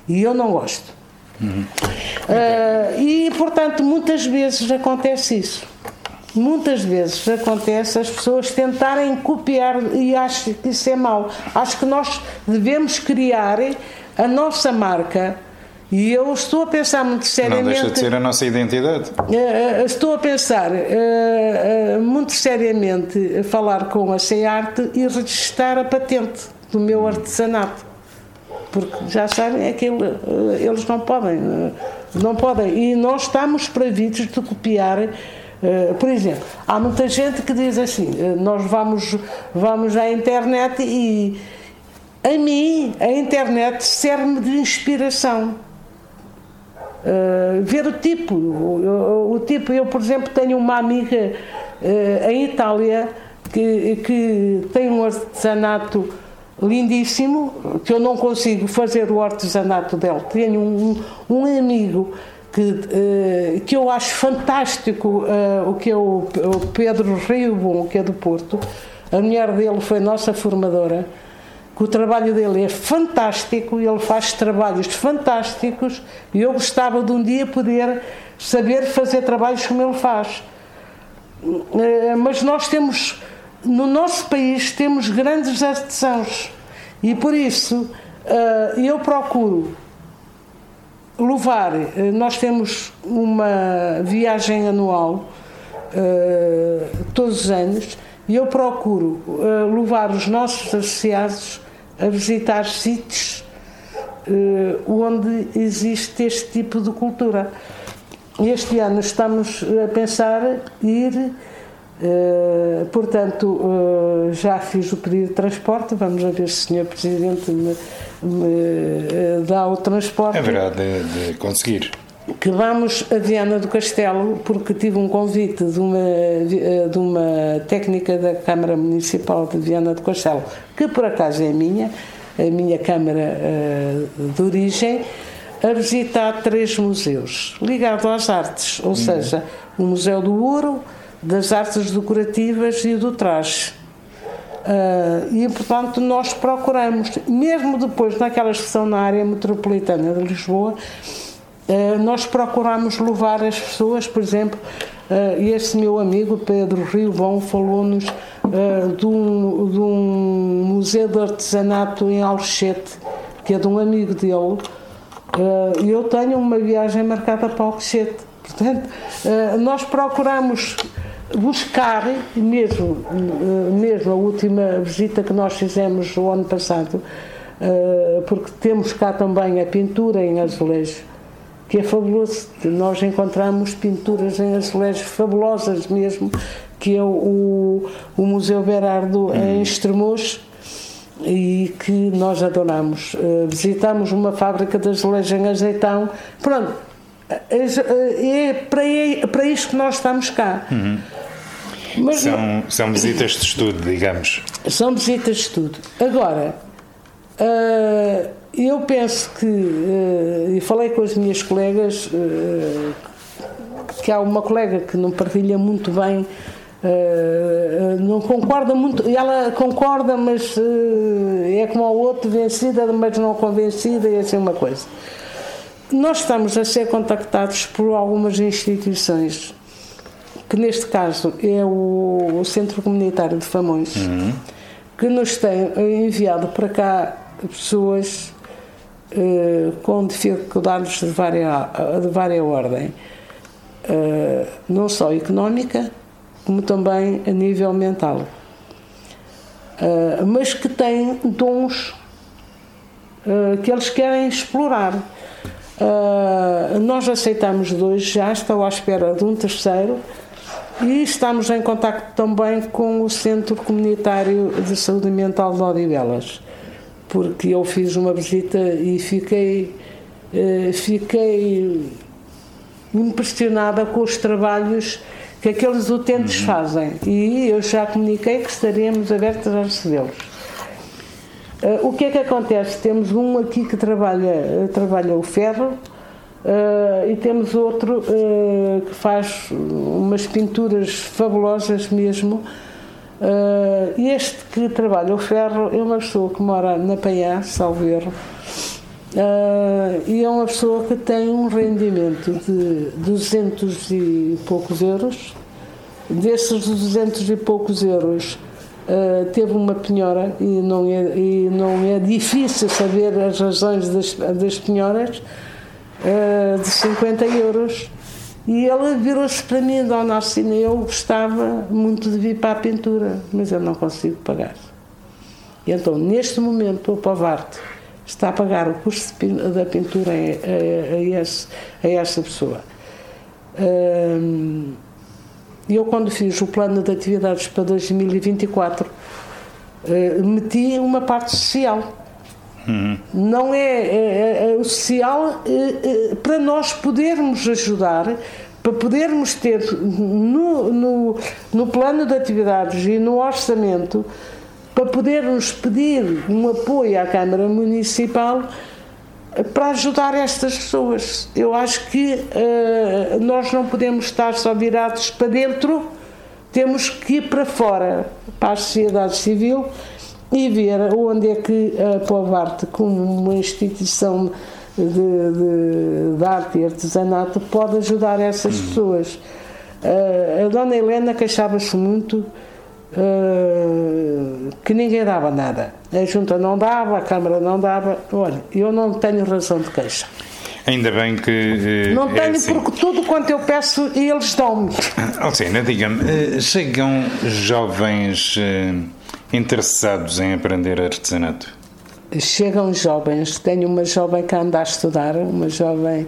e eu não gosto. Uhum. Uh, e, portanto, muitas vezes acontece isso. Muitas vezes acontece as pessoas tentarem copiar e acho que isso é mau. Acho que nós devemos criar a nossa marca e eu estou a pensar muito seriamente. Não deixa de ser a nossa identidade. Uh, estou a pensar uh, muito seriamente a falar com a CEARTE e registrar a patente do meu artesanato. Porque já sabem, é que eles não podem. Não podem. E nós estamos previstos de copiar. Por exemplo, há muita gente que diz assim: nós vamos, vamos à internet e a mim a internet serve-me de inspiração Uh, ver o tipo, o, o, tipo. Eu, por exemplo, tenho uma amiga uh, em Itália que, que tem um artesanato lindíssimo, que eu não consigo fazer o artesanato dela. Tenho um, um amigo que, uh, que eu acho fantástico, o que é o Pedro Rio Bom, que é do Porto. A mulher dele foi nossa formadora que o trabalho dele é fantástico, ele faz trabalhos fantásticos e eu gostava de um dia poder saber fazer trabalhos como ele faz. Eh, mas nós temos, no nosso país, temos grandes artesãos e por isso eh, eu procuro levar, eh, nós temos uma viagem anual todos os anos e eu procuro levar os nossos associados a visitar sítios uh, onde existe este tipo de cultura. Este ano estamos a pensar ir, uh, portanto, uh, já fiz o pedido de transporte, vamos ver se o Sr. Presidente me, me dá o transporte. É verdade, de, de conseguir que vamos a Viana do Castelo, porque tive um convite de uma, de uma técnica da Câmara Municipal de Viana do Castelo, que por acaso é minha, a minha Câmara uh, de origem, a visitar três museus ligados às artes, ou hum. seja, o Museu do Ouro, das Artes Decorativas e do Traje. Uh, e portanto nós procuramos, mesmo depois naquelas que são na área metropolitana de Lisboa, eh, nós procuramos levar as pessoas, por exemplo, uh, esse meu amigo Pedro Rio Bom falou-nos uh, de, um, de um museu de artesanato em Alcochete, que é de um amigo dele, e eu tenho uma viagem marcada para Alcochete. Portanto, nós procuramos buscar, mesmo, mesmo a última visita que nós fizemos o ano passado, porque temos cá também a pintura em azulejo, que é fabuloso. Nós encontramos pinturas em azulejos fabulosas mesmo, que é o, o Museu Berardo hum. em Estremoz e que nós adoramos. Uh, visitamos uma fábrica de azulejos em Azeitão. Pronto, é, é para, é para isto que nós estamos cá. Uhum. Mas, são, são visitas de estudo, digamos. São visitas de estudo. Agora, uh, eu penso que, uh, e falei com as minhas colegas, uh, que há uma colega que não partilha muito bem, uh, não concorda muito, e ela concorda, mas é como ao outro, vencida, mas não convencida, e assim uma coisa. Nós estamos a ser contactados por algumas instituições, que neste caso é o, o Centro Comunitário de Famões, uhum. que nos tem enviado para cá pessoas com dificuldades de várias, de várias ordem, não só económica, como também a nível mental. mas que têm dons que eles querem explorar. nós aceitamos dois, já estou à espera de um terceiro, e estamos em contato também com o Centro Comunitário de Saúde Mental de Odivelas, porque eu fiz uma visita e fiquei, eh, fiquei impressionada com os trabalhos que aqueles utentes uhum. fazem e eu já comuniquei que estaríamos abertos a recebê-los. Uh, o que é que acontece? Temos um aqui que trabalha, trabalha o ferro, Uh, e temos outro uh, que faz umas pinturas fabulosas mesmo. Uh, este que trabalha o ferro é uma pessoa que mora na Penhá, Salveiro, e é uma pessoa que tem um rendimento de 200 e poucos euros. Desses 200 e poucos euros, teve uma penhora, e não é, e não é difícil saber as razões das, das penhoras uh, de 50 euros. E ele virou-se para mim, Dona Alcina, eu gostava muito de vir para a pintura, mas eu não consigo pagar. E então, neste momento, o Pavarte está a pagar o custo da pintura a, a, a, esse, a essa pessoa. Eu, quando fiz o plano de atividades para 2024, uh, eh, meti uma parte social Uhum. Não é, é, é, o social é, é, para nós podermos ajudar, para podermos ter no, no, no plano de atividades e no orçamento, para podermos pedir um apoio à Câmara Municipal para ajudar estas pessoas. Eu acho que nós não podemos estar só virados para dentro, temos que ir para fora, para a sociedade civil e ver onde é que a Povarte, como uma instituição de, de, de, arte e artesanato, pode ajudar essas uhum. pessoas. Uh, a dona Helena queixava-se muito uh, que ninguém dava nada. A junta não dava, a Câmara não dava. Olha, eu não tenho razão de queixa. Ainda bem que. Uh, não é tenho, é assim. porque tudo quanto eu peço eles dão-me. Alcina, diga-me, chegam jovens interessados em aprender artesanato? Chegam jovens, tenho uma jovem que anda a estudar, uma jovem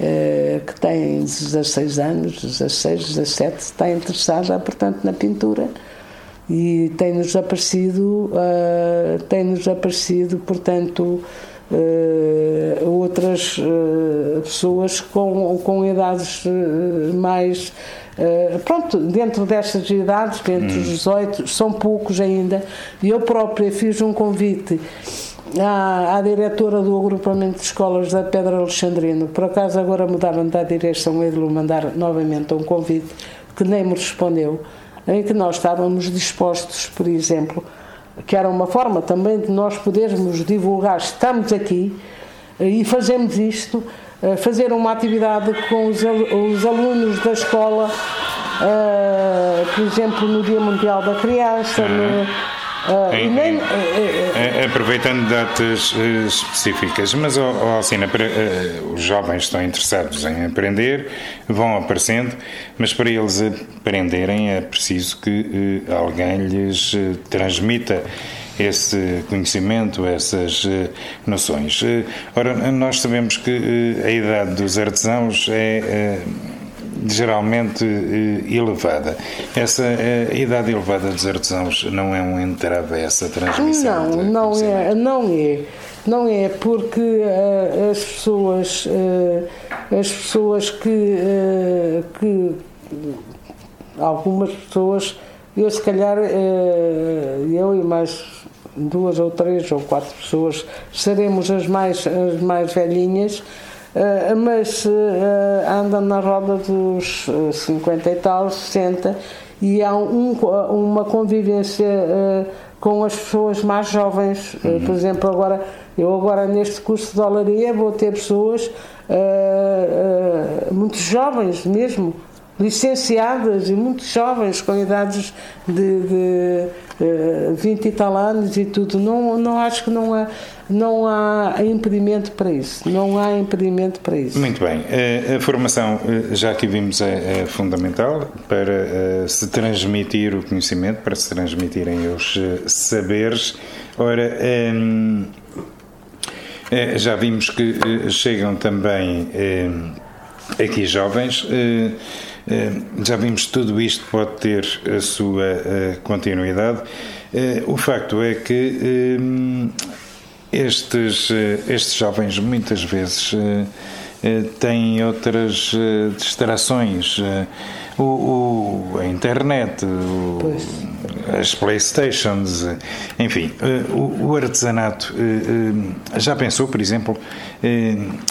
eh, que tem 16 anos, 16, 17, está interessada, portanto, na pintura e tem-nos aparecido, uh, tem-nos aparecido, portanto, uh, outras uh, pessoas com, com idades mais Uh, pronto, dentro destas idades, entre hum. os 18, são poucos ainda, e eu própria fiz um convite à, à, diretora do agrupamento de escolas da Pedra Alexandrino. Por acaso agora mudaram da direção e de mandar novamente um convite que nem me respondeu, em que nós estávamos dispostos, por exemplo, que era uma forma também de nós podermos divulgar, estamos aqui eh, e fazemos isto fazer uma atividade com os, os alunos da escola, uh, por exemplo, no Dia Mundial da Criança. No, Uh, em, nem, uh, uh, aproveitando datas específicas, mas oh, oh, Alcina, para, os jovens estão interessados em aprender, vão aparecendo, mas para eles aprenderem é preciso que alguém lhes transmita esse conhecimento, essas uh, noções. Uh, ora, nós sabemos que uh, a idade dos artesãos é geralmente elevada. Essa idade elevada dos artesãos não é um entrave a essa transmissão? Não, não é, não é. Não é porque uh, as pessoas, uh, as pessoas que, uh, que algumas pessoas, eu se calhar, eu e mais duas ou três ou quatro pessoas, seremos as mais, as mais velhinhas, uh, mas uh, andam na roda dos 50 e tal, 60, e há um, uma convivência com as pessoas mais jovens. Uhum. por exemplo, agora, eu agora neste curso de olaria vou ter pessoas muito jovens mesmo, licenciadas e muito jovens, com idades de, de 20 e tal anos e tudo. Não, não acho que não há, não há impedimento para isso. Não há impedimento para isso. Muito bem. A, a formação, eh, já aqui vimos, é, é fundamental para se transmitir o conhecimento, para se transmitirem os saberes. Ora, um, já vimos que chegam também aqui jovens. Eh, já vimos tudo isto pode ter a sua eh, continuidade. Eh, o facto é que estes, estes jovens muitas vezes têm outras distrações. O, o, a internet, o, as Playstations, enfim, o, o artesanato. Já pensou, por exemplo,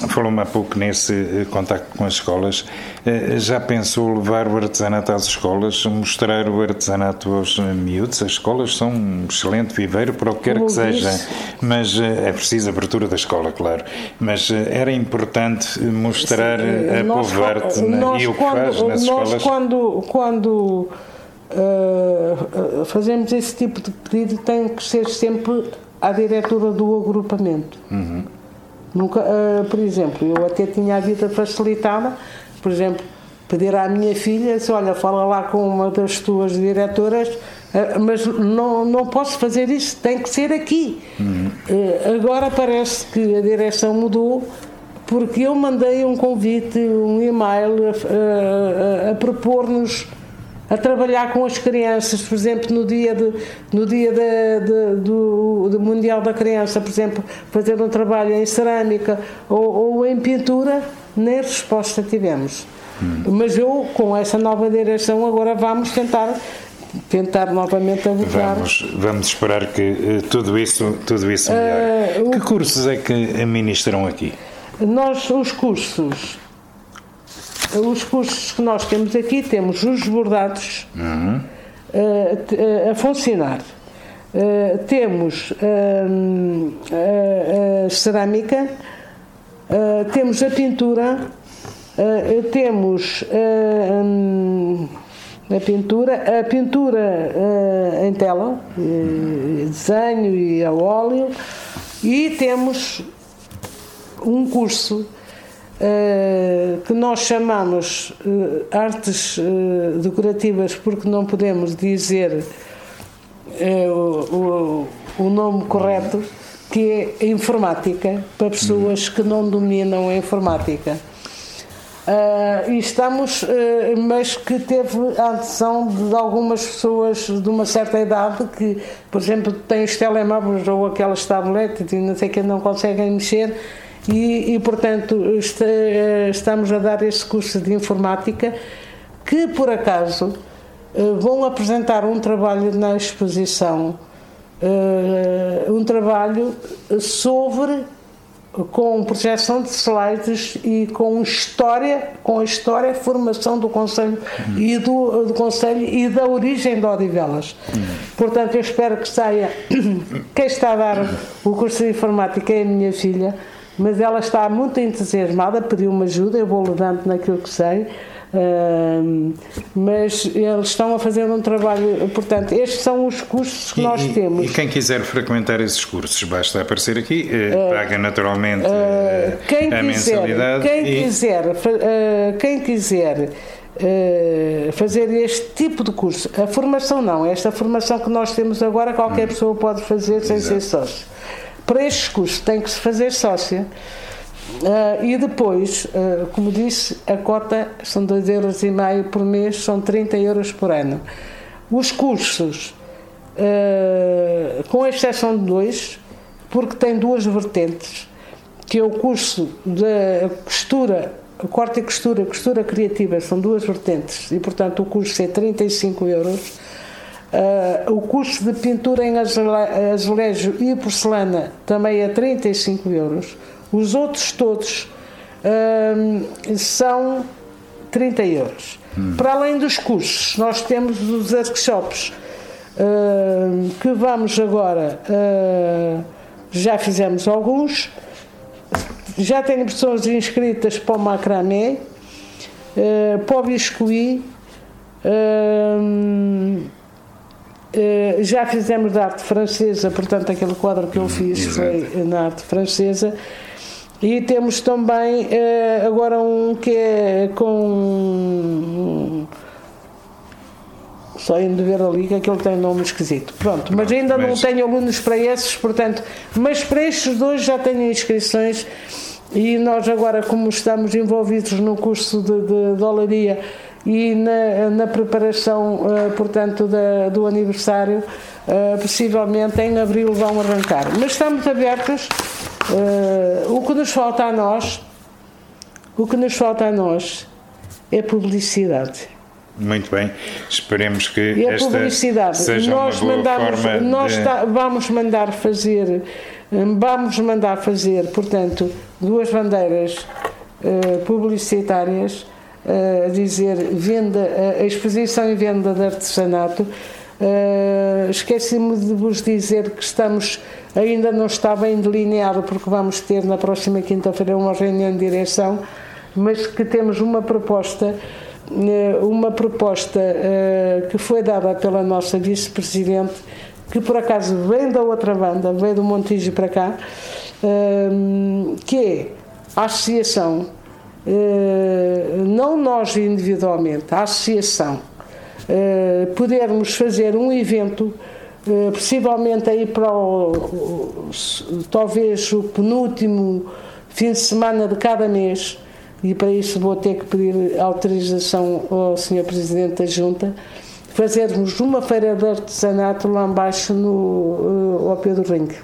falou-me há pouco nesse contacto com as escolas, eh, já pensou levar o artesanato às escolas, mostrar o artesanato aos miúdos? As escolas são um excelente viveiro para o que quer que seja, mas eh, é preciso abertura da escola, claro. Mas eh, era importante mostrar Sim, a povo arte e o que faz nas nós escolas. Quando, quando uh, fazemos esse tipo de pedido, tem que ser sempre à diretora do agrupamento. Uhum. Nunca, uh, por exemplo, eu até tinha a vida facilitada por exemplo, pedir à minha filha, se olha, fala lá com uma das tuas diretoras, eh, mas não, não posso fazer isso, tem que ser aqui. Uhum. Agora parece que a direção mudou, porque eu mandei um convite, um e-mail a, a, a propor-nos a trabalhar com as crianças, por exemplo, no dia, de, no dia de, de, do, do, Mundial da Criança, por exemplo, fazer um trabalho em cerâmica ou, ou em pintura, nem resposta tivemos. Hum. Mas eu, com essa nova direção, agora vamos tentar tentar novamente abordar. Vamos, vamos esperar que uh, tudo isso, tudo isso melhore. Uh, que cursos é que administram aqui? Nós, os cursos, os cursos que nós temos aqui, temos os bordados uhum. uh, a funcionar. temos a cerâmica, Uh, temos a pintura, uh, temos uh, a pintura, a pintura em tela, desenho e a óleo, e temos um curso que nós chamamos artes decorativas porque não podemos dizer o, o, o nome correto que é informática, para pessoas que não dominam a informática. Uh, e estamos, uh, mas que teve a adesão de algumas pessoas de uma certa idade que, por exemplo, têm os telemóveis ou aquelas tabletes e não sei que não conseguem mexer e, e portanto está, uh, estamos a dar esse curso de informática que por acaso vão apresentar um trabalho na exposição uh, um trabalho sobre com projeção de slides e com história, com a história, formação do Conselho uhum. e do, do Conselho e da origem de Odivelas. Uhum. Portanto, eu espero que saia. Quem está a dar o curso de informática é a minha filha, mas ela está muito entusiasmada, pediu-me ajuda, eu vou-lhe dando naquilo que sei. Uh, mas eles estão a fazer um trabalho, portanto, estes são os cursos que e, nós temos. E quem quiser frequentar esses cursos, basta aparecer aqui, uh, paga naturalmente uh, quem a quiser, mensalidade. Quem e... quiser, quem quiser fazer este tipo de curso, a formação não, esta formação que nós temos agora, qualquer hum. pessoa pode fazer sem Exato. ser sócio. Para estes cursos tem que se fazer sócia. Uh, e depois, uh, como disse, a cota são 2,5 euros e meio por mês, são 30 euros por ano. Os cursos, uh, com exceção de dois, porque tem duas vertentes, que é o curso da costura, corte e costura, costura criativa, são duas vertentes, e portanto o curso é 35 euros. Uh, o curso de pintura em azulejo e porcelana também é 35 euros. Os outros todos hum, são 30 euros. Hum. Para além dos cursos, nós temos os workshops hum, que vamos agora, já fizemos alguns, já tenho pessoas inscritas para o macramé. uh, para o Biscuí, uh, uh, já fizemos da arte francesa, portanto, aquele quadro que eu fiz Exato. foi na arte francesa. E temos também uh, agora um que é com. Só indo ver ali que aquele tem nome esquisito. Pronto, mas ainda não mas- tenho alunos para esses, portanto, mas para estes dois já tenho inscrições e nós agora, como estamos envolvidos no curso de, de, de olaria e na, na preparação, eh, portanto, da- do aniversário, eh, possivelmente em abril vão arrancar. Mas estamos abertos. eh, o que nos falta a nós, o que nos falta a nós é publicidade. Muito bem. Esperemos que E a esta publicidade, seja nós uma boa mandamos, forma nós de... vamos mandar fazer, vamos mandar fazer, portanto, duas bandeiras publicitárias a dizer venda, a exposição e venda de artesanato. Eh, Esqueci-me de vos dizer que estamos, ainda não está bem delineado, porque vamos ter na próxima quinta-feira uma reunião de direção, mas que temos uma proposta eh, uma proposta eh, que foi dada pela nossa vice-presidente, que por acaso vem da outra banda, veio do Montijo para cá, eh, que é a associação, não nós individualmente, a associação, eh, podermos fazer um evento, eh, possivelmente aí para o, talvez o penúltimo fim de semana de cada mês, e para isso vou ter que pedir autorização ao Sr. Presidente da Junta, fazermos uma feira de artesanato lá embaixo no, eh, ao pé do ringue.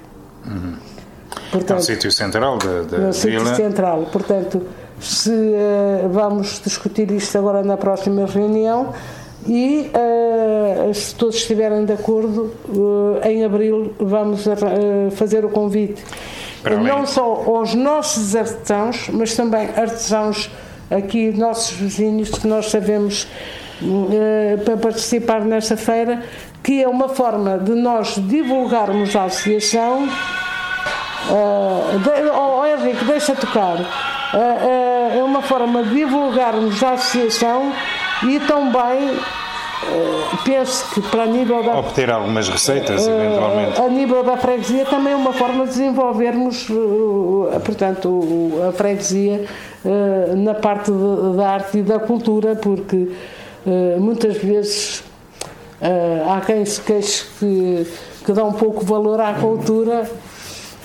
É um Portanto, sítio central da, da no sítio vila. central. Portanto, se eh, vamos discutir isto agora na próxima reunião e eh, se todos estiverem de acordo, eh, em abril vamos fazer o convite. Não só aos nossos artesãos, mas também artesãos aqui, nossos vizinhos, que nós sabemos para participar nesta feira, que é uma forma de nós divulgarmos a associação Uh, de, oh, oh, Henrique, deixa tocar. Uh, uh, é uma forma de divulgarmos a associação e também uh, penso que para nível da Obter algumas receitas, eventualmente. a nível da freguesia também é uma forma de desenvolvermos uh, portanto a freguesia na parte da arte e da cultura porque muitas vezes há quem se queixe que, que dá um pouco valor à cultura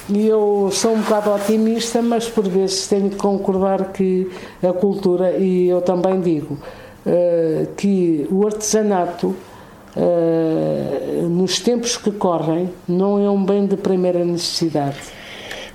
e eu sou um bocado otimista, mas por vezes tenho que concordar que a cultura, e eu também digo, eh, que o artesanato, eh, nos tempos que correm, não é um bem de primeira necessidade.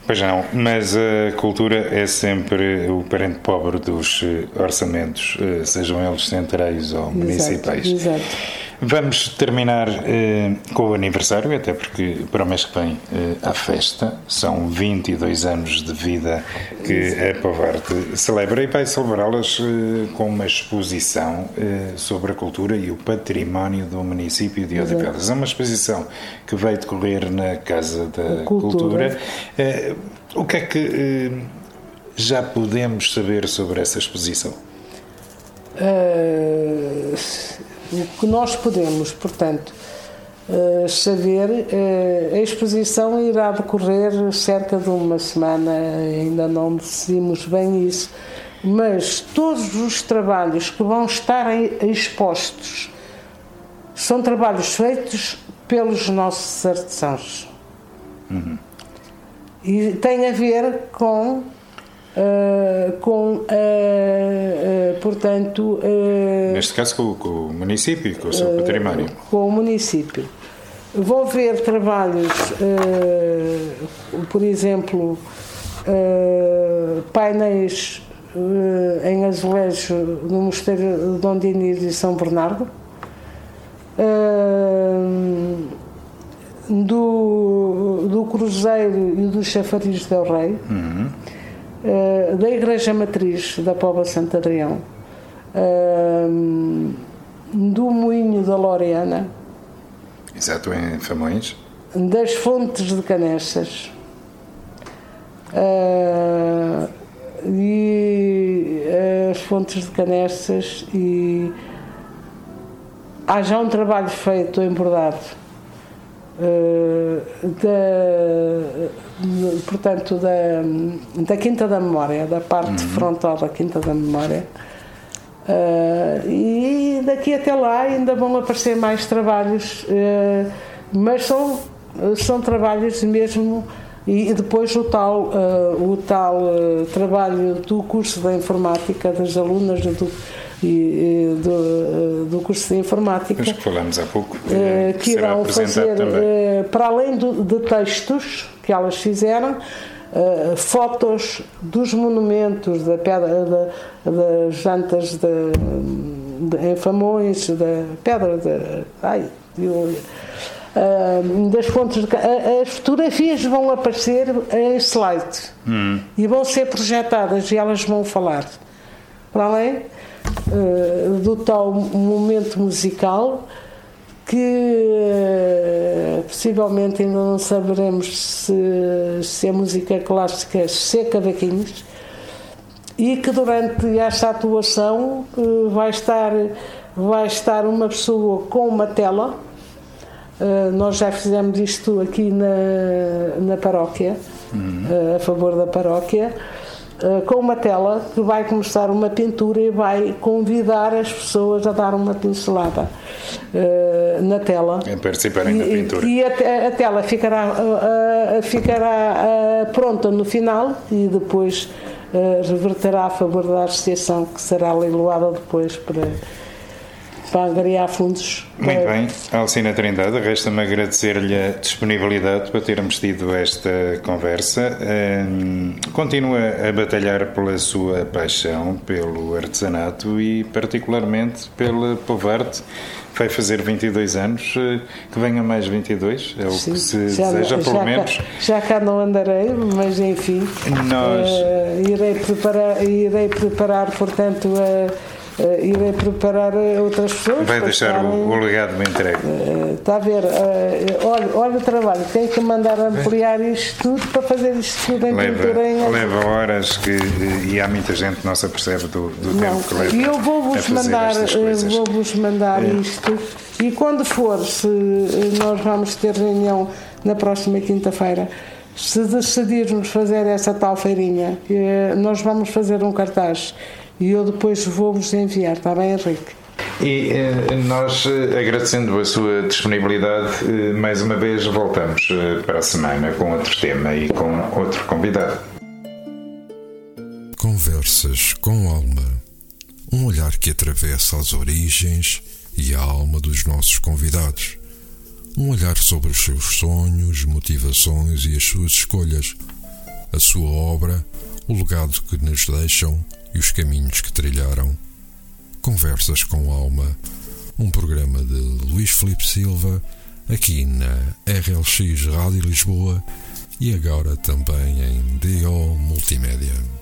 Pois não, mas a cultura é sempre o parente pobre dos eh, orçamentos, sejam eles centrais ou municipais. Exato, exato. Vamos terminar eh, com o aniversário, até porque para o mês que vem eh, há festa. São 22 anos de vida que a Povarte celebra e vai celebrá-las eh, com uma exposição eh, sobre a cultura e o património do município de Odivelas. É uma exposição que vai decorrer na Casa da Cultura. Cultura. Eh, o que é que eh, já podemos saber sobre essa exposição? Eh, o que nós podemos, portanto, eh, saber, eh, a exposição irá decorrer cerca de uma semana, ainda não decidimos bem isso, mas todos os trabalhos que vão estar expostos são trabalhos feitos pelos nossos artesãos. E tem a ver com Uh, com, uh, uh, portanto, Neste caso, com, com o município com o seu património. com o município. Vou ver trabalhos, por exemplo, painéis em azulejo no Mosteiro de Dom Dinis e São Bernardo, do, do Cruzeiro e do Chafariz del Rei. Uh, da Igreja Matriz da Póvoa Santo Adrião, uh, do Moinho da Loreana, Exato, em Famões. das Fontes de Canessas uh, e as fontes de Canestas e há já um trabalho feito em bordado da, portanto da, da Quinta da Memória, da parte uhum. frontal da Quinta da Memória. Uh, e daqui até lá ainda vão aparecer mais trabalhos, uh, mas são, são trabalhos mesmo e depois o tal, uh, o tal trabalho do curso da informática das alunas do, e, do, uh, do curso de informática que falamos há pouco que irão fazer para além do, de textos que elas fizeram fotos dos monumentos da pedra da, das jantas de, de, em Famões da pedra de, ai, de, das fontes de, as fotografias vão aparecer em slide hum. e vão ser projetadas e elas vão falar. Para além uh, do tal momento musical que uh, possivelmente ainda não saberemos se, se é música clássica, se é cavaquinhos e que durante esta atuação uh, vai estar vai estar uma pessoa com uma tela nós já fizemos isto aqui na, na paróquia, uhum. uh, a favor da paróquia, com uma tela que vai começar uma pintura e vai convidar as pessoas a dar uma pincelada na tela. A participarem da pintura. E a, a tela ficará, ficará pronta no final e depois reverterá a favor da associação que será leiloada depois para para angariar fundos. Muito bem, Alcina Trindade, resta-me agradecer-lhe a disponibilidade para termos tido esta conversa. Um, continua a batalhar pela sua paixão pelo artesanato e, particularmente, pela povarte. Vai fazer 22 anos, que venha mais 22, é o Sim, que se já, deseja, pelo já menos. Cá, já cá não andarei, mas enfim, Nós... Uh, irei, preparar, irei preparar, portanto, a uh, irei preparar outras pessoas. Vai deixar estarem, o, o, legado bem entregue. Uh, está a ver? Uh, olha, olha o trabalho, tem que mandar ampliar isto tudo para fazer isto tudo em leva, pintura em Leva horas que, e há muita gente que não se apercebe do, do não, tempo que leva. E eu vou-vos mandar, vou-vos mandar é. isto. E quando for, se nós vamos ter reunião na próxima quinta-feira se decidirmos fazer essa tal feirinha, nós vamos fazer um cartaz e eu depois vou-vos enviar, está bem, Henrique? E eh, nós, eh, agradecendo a sua disponibilidade, eh, mais uma vez voltamos para a semana com outro tema e com outro convidado. Conversas com alma. Um olhar que atravessa as origens e a alma dos nossos convidados. Um olhar sobre os seus sonhos, motivações e as suas escolhas. A sua obra, o legado que nos deixam e os caminhos que trilharam. Conversas com Alma, um programa de Luís Felipe Silva, aqui na RLX Rádio Lisboa e agora também em DO Multimédia.